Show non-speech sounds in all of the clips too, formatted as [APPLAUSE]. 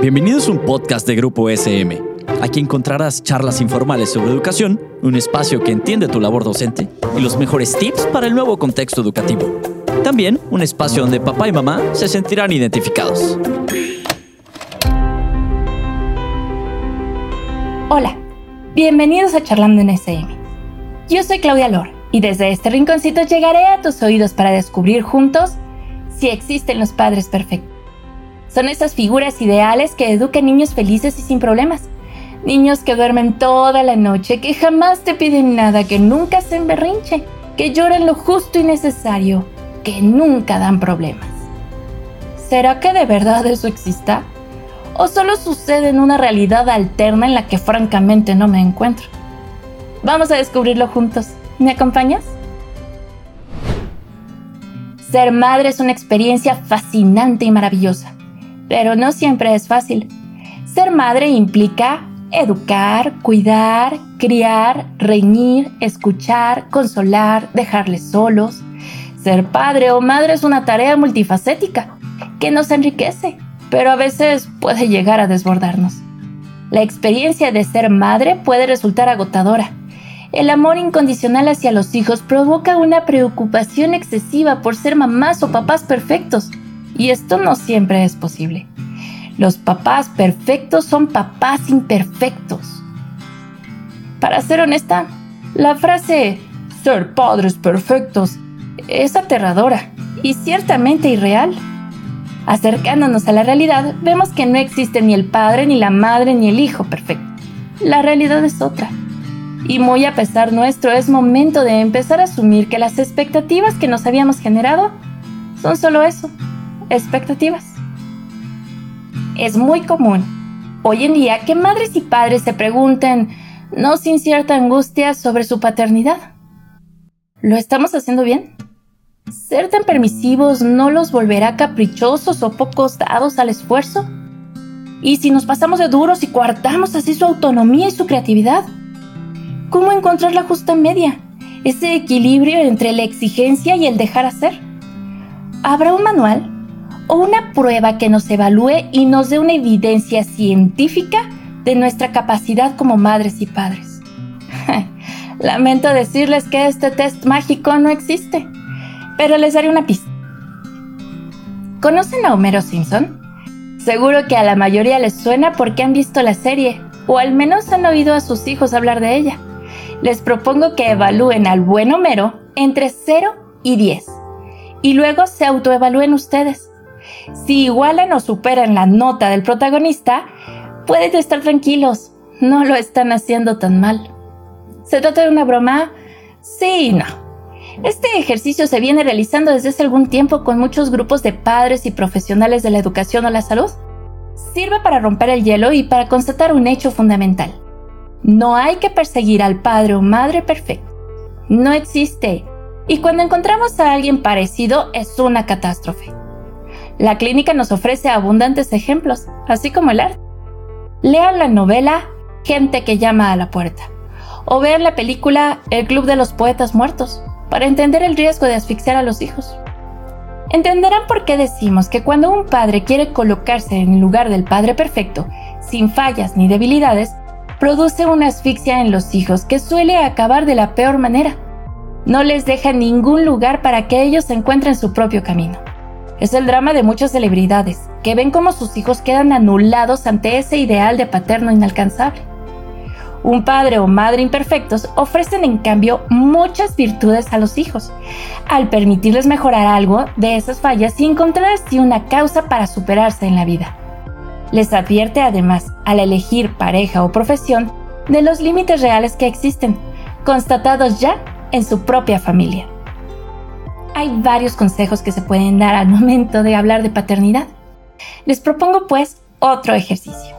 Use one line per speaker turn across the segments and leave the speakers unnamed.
Bienvenidos a un podcast de Grupo SM. Aquí encontrarás charlas informales sobre educación, un espacio que entiende tu labor docente y los mejores tips para el nuevo contexto educativo. También un espacio donde papá y mamá se sentirán identificados.
Hola, bienvenidos a Charlando en SM. Yo soy Claudia Lor y desde este rinconcito llegaré a tus oídos para descubrir juntos si existen los padres perfectos. Son esas figuras ideales que educan niños felices y sin problemas. Niños que duermen toda la noche, que jamás te piden nada, que nunca se berrinche, que lloran lo justo y necesario, que nunca dan problemas. ¿Será que de verdad eso exista? ¿O solo sucede en una realidad alterna en la que francamente no me encuentro? Vamos a descubrirlo juntos. ¿Me acompañas? Ser madre es una experiencia fascinante y maravillosa pero no siempre es fácil. Ser madre implica educar, cuidar, criar, reñir, escuchar, consolar, dejarles solos. Ser padre o madre es una tarea multifacética que nos enriquece, pero a veces puede llegar a desbordarnos. La experiencia de ser madre puede resultar agotadora. El amor incondicional hacia los hijos provoca una preocupación excesiva por ser mamás o papás perfectos y esto no siempre es posible. Los papás perfectos son papás imperfectos. Para ser honesta, la frase ser padres perfectos es aterradora y ciertamente irreal. Acercándonos a la realidad, vemos que no existe ni el padre, ni la madre, ni el hijo perfecto. La realidad es otra. Y muy a pesar nuestro, es momento de empezar a asumir que las expectativas que nos habíamos generado son solo eso, expectativas. Es muy común hoy en día que madres y padres se pregunten, no sin cierta angustia, sobre su paternidad. ¿Lo estamos haciendo bien? ¿Ser tan permisivos no los volverá caprichosos o pocos dados al esfuerzo? ¿Y si nos pasamos de duros y coartamos así su autonomía y su creatividad? ¿Cómo encontrar la justa media? Ese equilibrio entre la exigencia y el dejar hacer. ¿Habrá un manual? O una prueba que nos evalúe y nos dé una evidencia científica de nuestra capacidad como madres y padres. [LAUGHS] Lamento decirles que este test mágico no existe, pero les daré una pista. ¿Conocen a Homero Simpson? Seguro que a la mayoría les suena porque han visto la serie, o al menos han oído a sus hijos hablar de ella. Les propongo que evalúen al buen Homero entre 0 y 10, y luego se autoevalúen ustedes. Si igualan o superan la nota del protagonista, pueden estar tranquilos, no lo están haciendo tan mal. ¿Se trata de una broma? Sí no. Este ejercicio se viene realizando desde hace algún tiempo con muchos grupos de padres y profesionales de la educación o la salud. Sirve para romper el hielo y para constatar un hecho fundamental. No hay que perseguir al padre o madre perfecto. No existe. Y cuando encontramos a alguien parecido es una catástrofe. La clínica nos ofrece abundantes ejemplos, así como el arte. Lean la novela Gente que llama a la puerta o vean la película El Club de los Poetas Muertos para entender el riesgo de asfixiar a los hijos. Entenderán por qué decimos que cuando un padre quiere colocarse en el lugar del padre perfecto, sin fallas ni debilidades, produce una asfixia en los hijos que suele acabar de la peor manera. No les deja ningún lugar para que ellos encuentren su propio camino. Es el drama de muchas celebridades, que ven cómo sus hijos quedan anulados ante ese ideal de paterno inalcanzable. Un padre o madre imperfectos ofrecen en cambio muchas virtudes a los hijos, al permitirles mejorar algo de esas fallas y encontrar así una causa para superarse en la vida. Les advierte además, al elegir pareja o profesión, de los límites reales que existen, constatados ya en su propia familia hay varios consejos que se pueden dar al momento de hablar de paternidad. Les propongo pues otro ejercicio.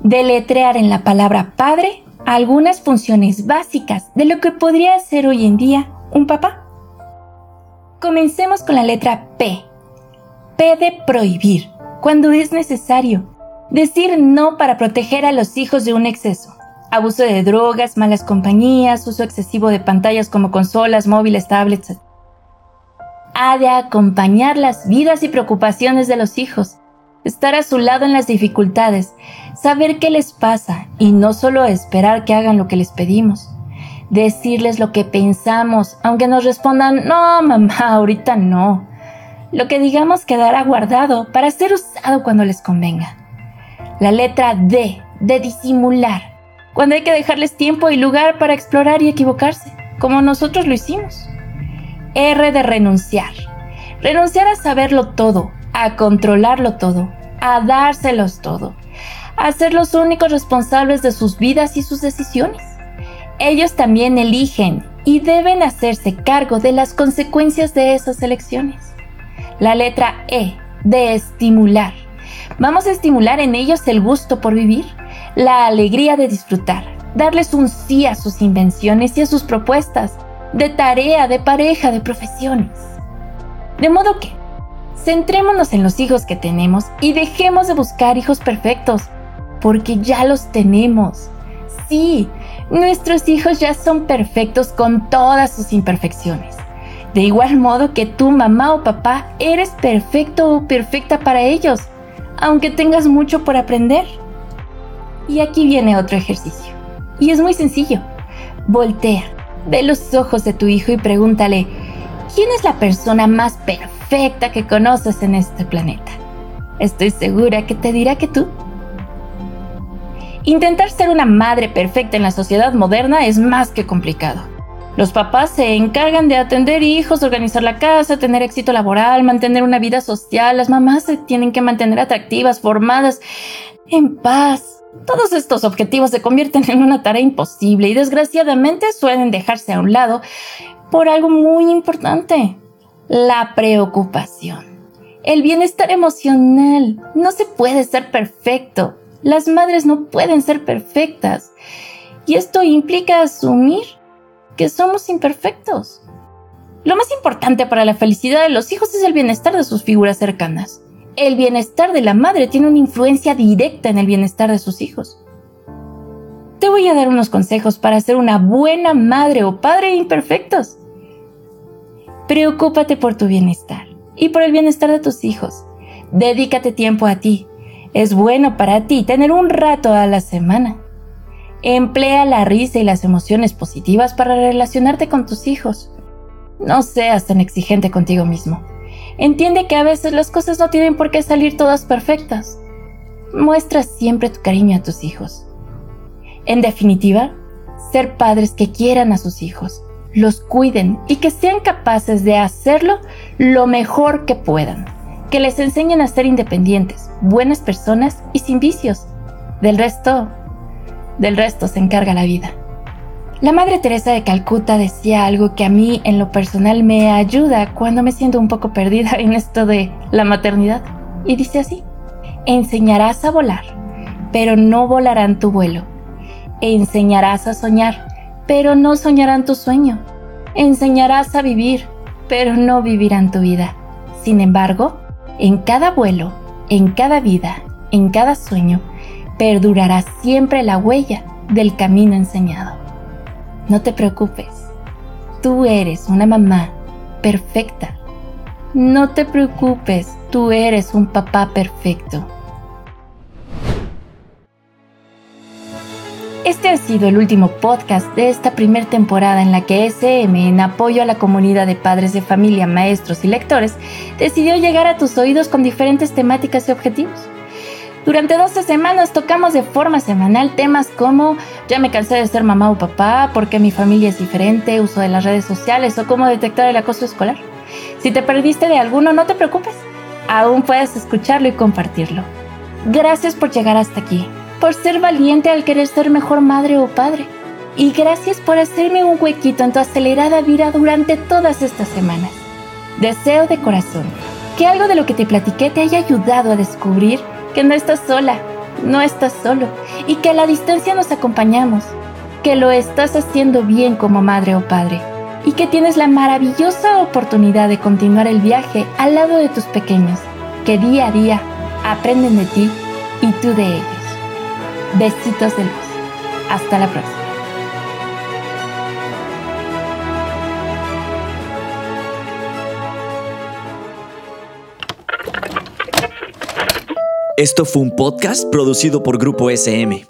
Deletrear en la palabra padre algunas funciones básicas de lo que podría ser hoy en día un papá. Comencemos con la letra P. P de prohibir, cuando es necesario. Decir no para proteger a los hijos de un exceso. Abuso de drogas, malas compañías, uso excesivo de pantallas como consolas, móviles, tablets, ha de acompañar las vidas y preocupaciones de los hijos. estar a su lado en las dificultades, saber qué les pasa y no solo esperar que hagan lo que les pedimos. Decirles lo que pensamos, aunque nos respondan, no, mamá, ahorita no. Lo que digamos quedará guardado para ser usado cuando les convenga. La letra D, de disimular, cuando hay que dejarles tiempo y lugar para explorar y equivocarse, como nosotros lo hicimos. R de renunciar. Renunciar a saberlo todo, a controlarlo todo, a dárselos todo, a ser los únicos responsables de sus vidas y sus decisiones. Ellos también eligen y deben hacerse cargo de las consecuencias de esas elecciones. La letra E, de estimular. Vamos a estimular en ellos el gusto por vivir, la alegría de disfrutar, darles un sí a sus invenciones y a sus propuestas, de tarea, de pareja, de profesiones. De modo que, centrémonos en los hijos que tenemos y dejemos de buscar hijos perfectos, porque ya los tenemos. Sí, nuestros hijos ya son perfectos con todas sus imperfecciones. De igual modo que tú, mamá o papá, eres perfecto o perfecta para ellos, aunque tengas mucho por aprender. Y aquí viene otro ejercicio. Y es muy sencillo. Voltea, ve los ojos de tu hijo y pregúntale, ¿quién es la persona más perfecta que conoces en este planeta? Estoy segura que te dirá que tú. Intentar ser una madre perfecta en la sociedad moderna es más que complicado. Los papás se encargan de atender hijos, organizar la casa, tener éxito laboral, mantener una vida social. Las mamás se tienen que mantener atractivas, formadas, en paz. Todos estos objetivos se convierten en una tarea imposible y desgraciadamente suelen dejarse a un lado por algo muy importante, la preocupación. El bienestar emocional no se puede ser perfecto. Las madres no pueden ser perfectas. Y esto implica asumir que somos imperfectos. Lo más importante para la felicidad de los hijos es el bienestar de sus figuras cercanas. El bienestar de la madre tiene una influencia directa en el bienestar de sus hijos. Te voy a dar unos consejos para ser una buena madre o padre imperfectos. Preocúpate por tu bienestar y por el bienestar de tus hijos. Dedícate tiempo a ti. Es bueno para ti tener un rato a la semana. Emplea la risa y las emociones positivas para relacionarte con tus hijos. No seas tan exigente contigo mismo. Entiende que a veces las cosas no tienen por qué salir todas perfectas. Muestra siempre tu cariño a tus hijos. En definitiva, ser padres que quieran a sus hijos, los cuiden y que sean capaces de hacerlo lo mejor que puedan. Que les enseñen a ser independientes, buenas personas y sin vicios. Del resto, del resto se encarga la vida. La Madre Teresa de Calcuta decía algo que a mí en lo personal me ayuda cuando me siento un poco perdida en esto de la maternidad. Y dice así, enseñarás a volar, pero no volarán tu vuelo. Enseñarás a soñar, pero no soñarán tu sueño. Enseñarás a vivir, pero no vivirán tu vida. Sin embargo, en cada vuelo, en cada vida, en cada sueño, perdurará siempre la huella del camino enseñado. No te preocupes. Tú eres una mamá perfecta. No te preocupes, tú eres un papá perfecto. Este ha sido el último podcast de esta primera temporada en la que SM, en apoyo a la comunidad de padres de familia, maestros y lectores, decidió llegar a tus oídos con diferentes temáticas y objetivos. Durante 12 semanas tocamos de forma semanal temas como ya me cansé de ser mamá o papá, por qué mi familia es diferente, uso de las redes sociales o cómo detectar el acoso escolar. Si te perdiste de alguno, no te preocupes, aún puedes escucharlo y compartirlo. Gracias por llegar hasta aquí, por ser valiente al querer ser mejor madre o padre. Y gracias por hacerme un huequito en tu acelerada vida durante todas estas semanas. Deseo de corazón que algo de lo que te platiqué te haya ayudado a descubrir que no estás sola, no estás solo y que a la distancia nos acompañamos, que lo estás haciendo bien como madre o padre y que tienes la maravillosa oportunidad de continuar el viaje al lado de tus pequeños, que día a día aprenden de ti y tú de ellos. Besitos de luz. Hasta la próxima.
Esto fue un podcast producido por Grupo SM.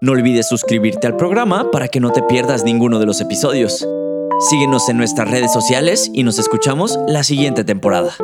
No olvides suscribirte al programa para que no te pierdas ninguno de los episodios. Síguenos en nuestras redes sociales y nos escuchamos la siguiente temporada.